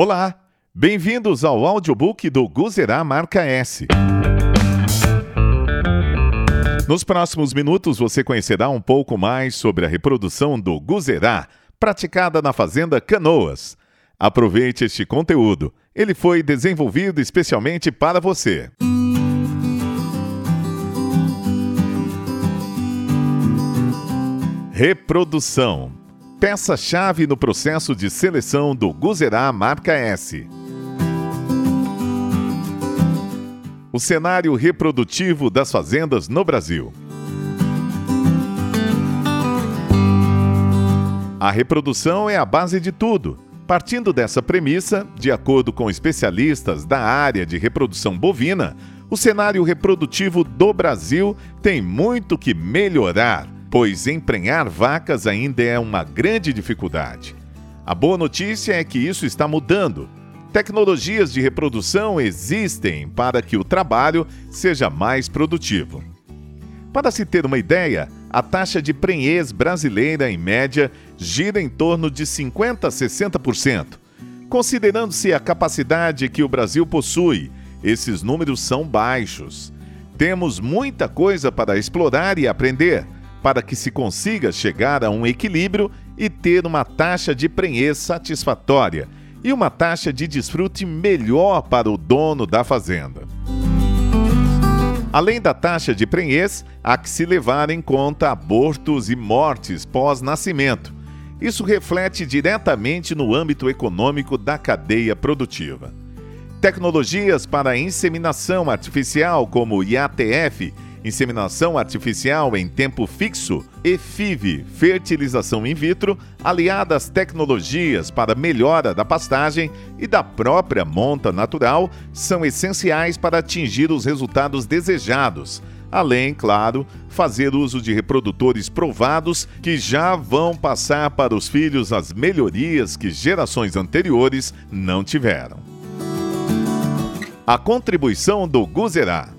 Olá, bem-vindos ao audiobook do Guzerá Marca S. Nos próximos minutos você conhecerá um pouco mais sobre a reprodução do Guzerá, praticada na fazenda Canoas. Aproveite este conteúdo, ele foi desenvolvido especialmente para você. Reprodução peça-chave no processo de seleção do Guzerá Marca S. O cenário reprodutivo das fazendas no Brasil. A reprodução é a base de tudo. Partindo dessa premissa, de acordo com especialistas da área de reprodução bovina, o cenário reprodutivo do Brasil tem muito que melhorar pois emprenhar vacas ainda é uma grande dificuldade. A boa notícia é que isso está mudando. Tecnologias de reprodução existem para que o trabalho seja mais produtivo. Para se ter uma ideia, a taxa de prenhez brasileira, em média, gira em torno de 50% a 60%. Considerando-se a capacidade que o Brasil possui, esses números são baixos. Temos muita coisa para explorar e aprender para que se consiga chegar a um equilíbrio e ter uma taxa de prenhez satisfatória e uma taxa de desfrute melhor para o dono da fazenda. Além da taxa de prenhez, há que se levar em conta abortos e mortes pós-nascimento. Isso reflete diretamente no âmbito econômico da cadeia produtiva. Tecnologias para inseminação artificial, como IATF, inseminação artificial em tempo fixo e FIV, fertilização in vitro, aliada às tecnologias para melhora da pastagem e da própria monta natural, são essenciais para atingir os resultados desejados. Além, claro, fazer uso de reprodutores provados que já vão passar para os filhos as melhorias que gerações anteriores não tiveram. A contribuição do Guzerá.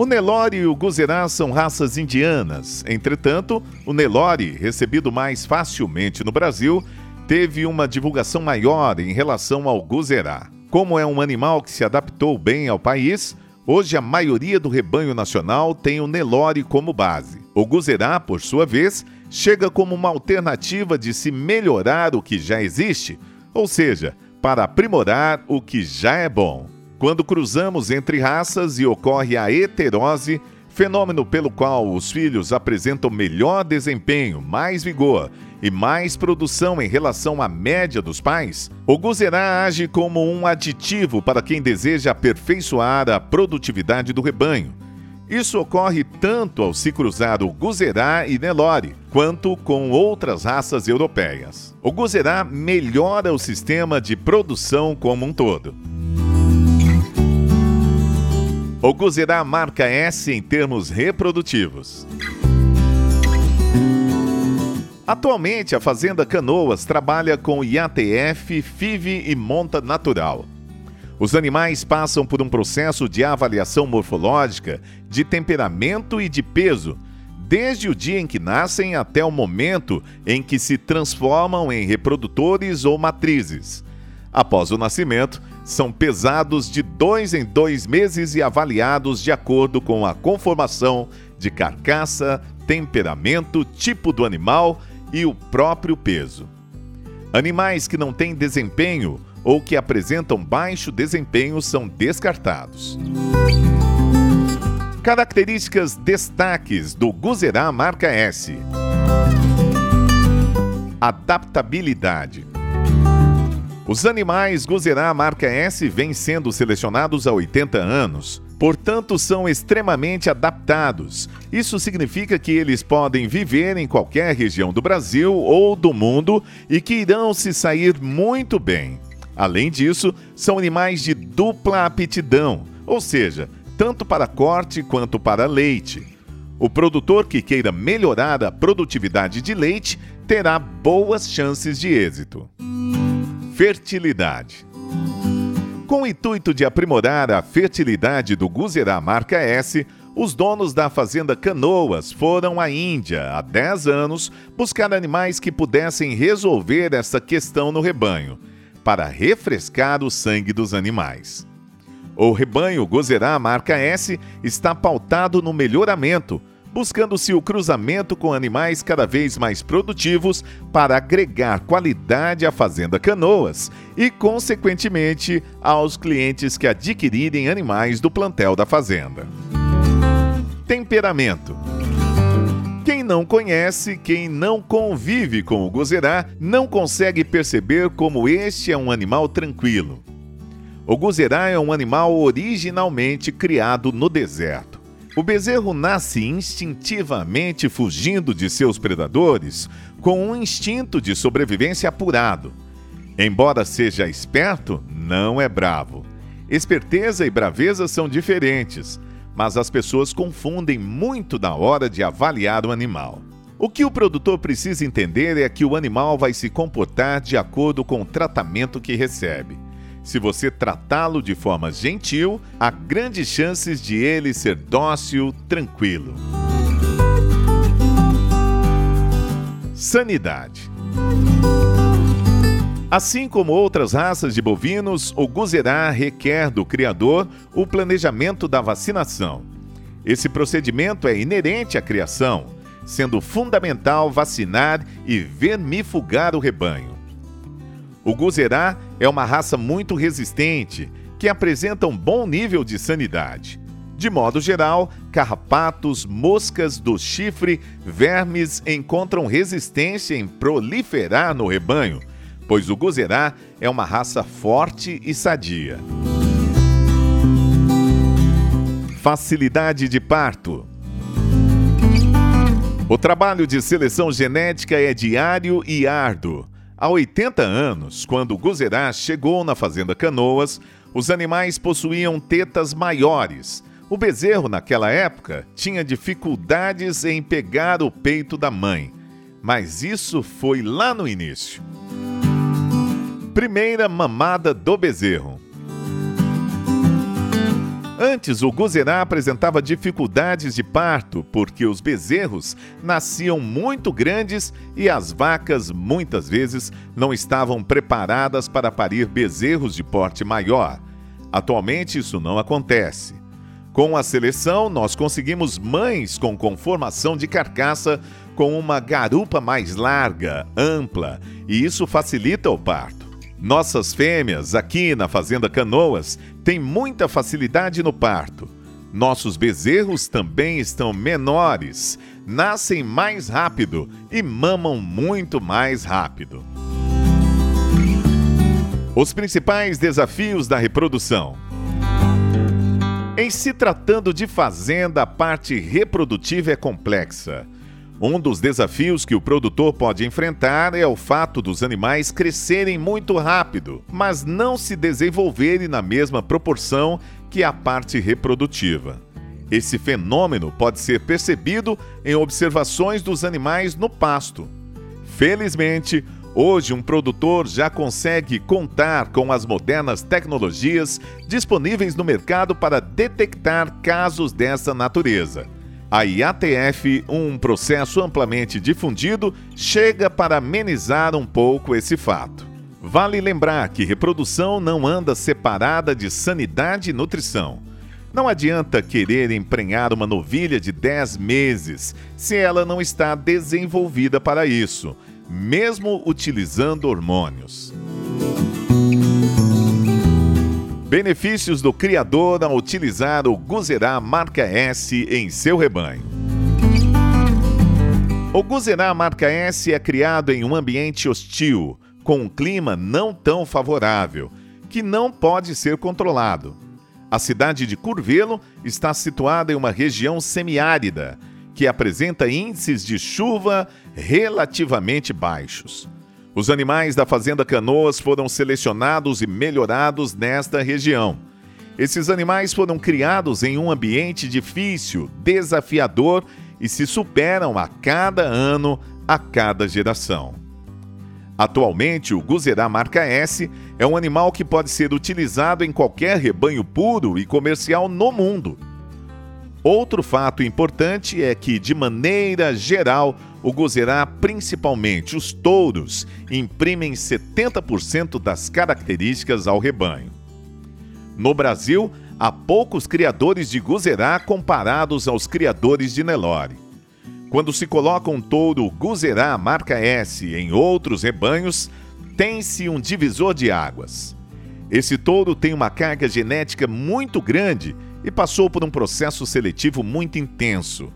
O Nelore e o Guzerá são raças indianas. Entretanto, o Nelore, recebido mais facilmente no Brasil, teve uma divulgação maior em relação ao Guzerá. Como é um animal que se adaptou bem ao país, hoje a maioria do rebanho nacional tem o Nelore como base. O Guzerá, por sua vez, chega como uma alternativa de se melhorar o que já existe, ou seja, para aprimorar o que já é bom. Quando cruzamos entre raças e ocorre a heterose, fenômeno pelo qual os filhos apresentam melhor desempenho, mais vigor e mais produção em relação à média dos pais, o Guzerá age como um aditivo para quem deseja aperfeiçoar a produtividade do rebanho. Isso ocorre tanto ao se cruzar o Guzerá e Nelore, quanto com outras raças europeias. O Guzerá melhora o sistema de produção como um todo. O Guzerá marca S em termos reprodutivos. Atualmente, a Fazenda Canoas trabalha com IATF, FIV e monta natural. Os animais passam por um processo de avaliação morfológica, de temperamento e de peso, desde o dia em que nascem até o momento em que se transformam em reprodutores ou matrizes. Após o nascimento, são pesados de dois em dois meses e avaliados de acordo com a conformação de carcaça, temperamento, tipo do animal e o próprio peso. Animais que não têm desempenho ou que apresentam baixo desempenho são descartados. Características destaques do Guzerá marca S. Adaptabilidade. Os animais Guzerá marca S vêm sendo selecionados há 80 anos, portanto são extremamente adaptados. Isso significa que eles podem viver em qualquer região do Brasil ou do mundo e que irão se sair muito bem. Além disso, são animais de dupla aptidão, ou seja, tanto para corte quanto para leite. O produtor que queira melhorar a produtividade de leite terá boas chances de êxito fertilidade. Com o intuito de aprimorar a fertilidade do Guzerá marca S, os donos da fazenda Canoas foram à Índia há 10 anos buscar animais que pudessem resolver essa questão no rebanho. para refrescar o sangue dos animais. O rebanho Gozerá marca S está pautado no melhoramento, buscando-se o cruzamento com animais cada vez mais produtivos para agregar qualidade à Fazenda Canoas e, consequentemente, aos clientes que adquirirem animais do plantel da fazenda. Temperamento. Quem não conhece, quem não convive com o gozerá, não consegue perceber como este é um animal tranquilo. O gozerá é um animal originalmente criado no deserto. O bezerro nasce instintivamente fugindo de seus predadores, com um instinto de sobrevivência apurado. Embora seja esperto, não é bravo. Esperteza e braveza são diferentes mas as pessoas confundem muito na hora de avaliar o animal. O que o produtor precisa entender é que o animal vai se comportar de acordo com o tratamento que recebe. Se você tratá-lo de forma gentil, há grandes chances de ele ser dócil, tranquilo. Sanidade. Assim como outras raças de bovinos, o Guzerá requer do criador o planejamento da vacinação. Esse procedimento é inerente à criação, sendo fundamental vacinar e vermifugar o rebanho. O Guzerá é uma raça muito resistente, que apresenta um bom nível de sanidade. De modo geral, carrapatos, moscas do chifre, vermes encontram resistência em proliferar no rebanho, pois o Gozerá é uma raça forte e sadia. Facilidade de parto. O trabalho de seleção genética é diário e árduo. Há 80 anos, quando Guzerá chegou na Fazenda Canoas, os animais possuíam tetas maiores. O bezerro, naquela época, tinha dificuldades em pegar o peito da mãe. Mas isso foi lá no início. Primeira mamada do bezerro. Antes, o Guzerá apresentava dificuldades de parto porque os bezerros nasciam muito grandes e as vacas muitas vezes não estavam preparadas para parir bezerros de porte maior. Atualmente, isso não acontece. Com a seleção, nós conseguimos mães com conformação de carcaça com uma garupa mais larga, ampla, e isso facilita o parto. Nossas fêmeas aqui na Fazenda Canoas têm muita facilidade no parto. Nossos bezerros também estão menores, nascem mais rápido e mamam muito mais rápido. Os principais desafios da reprodução. Em se tratando de fazenda, a parte reprodutiva é complexa. Um dos desafios que o produtor pode enfrentar é o fato dos animais crescerem muito rápido, mas não se desenvolverem na mesma proporção que a parte reprodutiva. Esse fenômeno pode ser percebido em observações dos animais no pasto. Felizmente, hoje um produtor já consegue contar com as modernas tecnologias disponíveis no mercado para detectar casos dessa natureza a IATF, um processo amplamente difundido, chega para amenizar um pouco esse fato. Vale lembrar que reprodução não anda separada de sanidade e nutrição. Não adianta querer emprenhar uma novilha de 10 meses se ela não está desenvolvida para isso, mesmo utilizando hormônios. Benefícios do criador ao utilizar o Guzerá marca S em seu rebanho. O Guzerá marca S é criado em um ambiente hostil, com um clima não tão favorável, que não pode ser controlado. A cidade de Curvelo está situada em uma região semiárida, que apresenta índices de chuva relativamente baixos. Os animais da Fazenda Canoas foram selecionados e melhorados nesta região. Esses animais foram criados em um ambiente difícil, desafiador e se superam a cada ano, a cada geração. Atualmente, o Guzerá marca S é um animal que pode ser utilizado em qualquer rebanho puro e comercial no mundo. Outro fato importante é que, de maneira geral, o gozerá, principalmente os touros, imprimem 70% das características ao rebanho. No Brasil, há poucos criadores de guzerá comparados aos criadores de Nelore. Quando se coloca um touro guzerá marca S em outros rebanhos, tem-se um divisor de águas. Esse touro tem uma carga genética muito grande e passou por um processo seletivo muito intenso.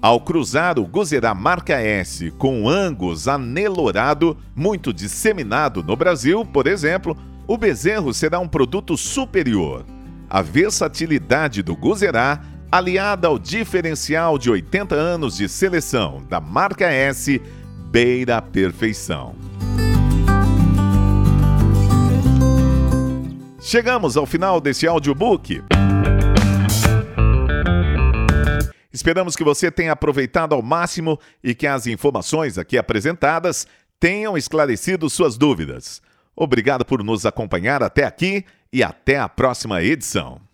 Ao cruzar o Guzerá marca S com o Angus anelorado, muito disseminado no Brasil, por exemplo, o bezerro será um produto superior. A versatilidade do Guzerá, aliada ao diferencial de 80 anos de seleção da marca S, beira a perfeição. Chegamos ao final desse audiobook. Esperamos que você tenha aproveitado ao máximo e que as informações aqui apresentadas tenham esclarecido suas dúvidas. Obrigado por nos acompanhar até aqui e até a próxima edição.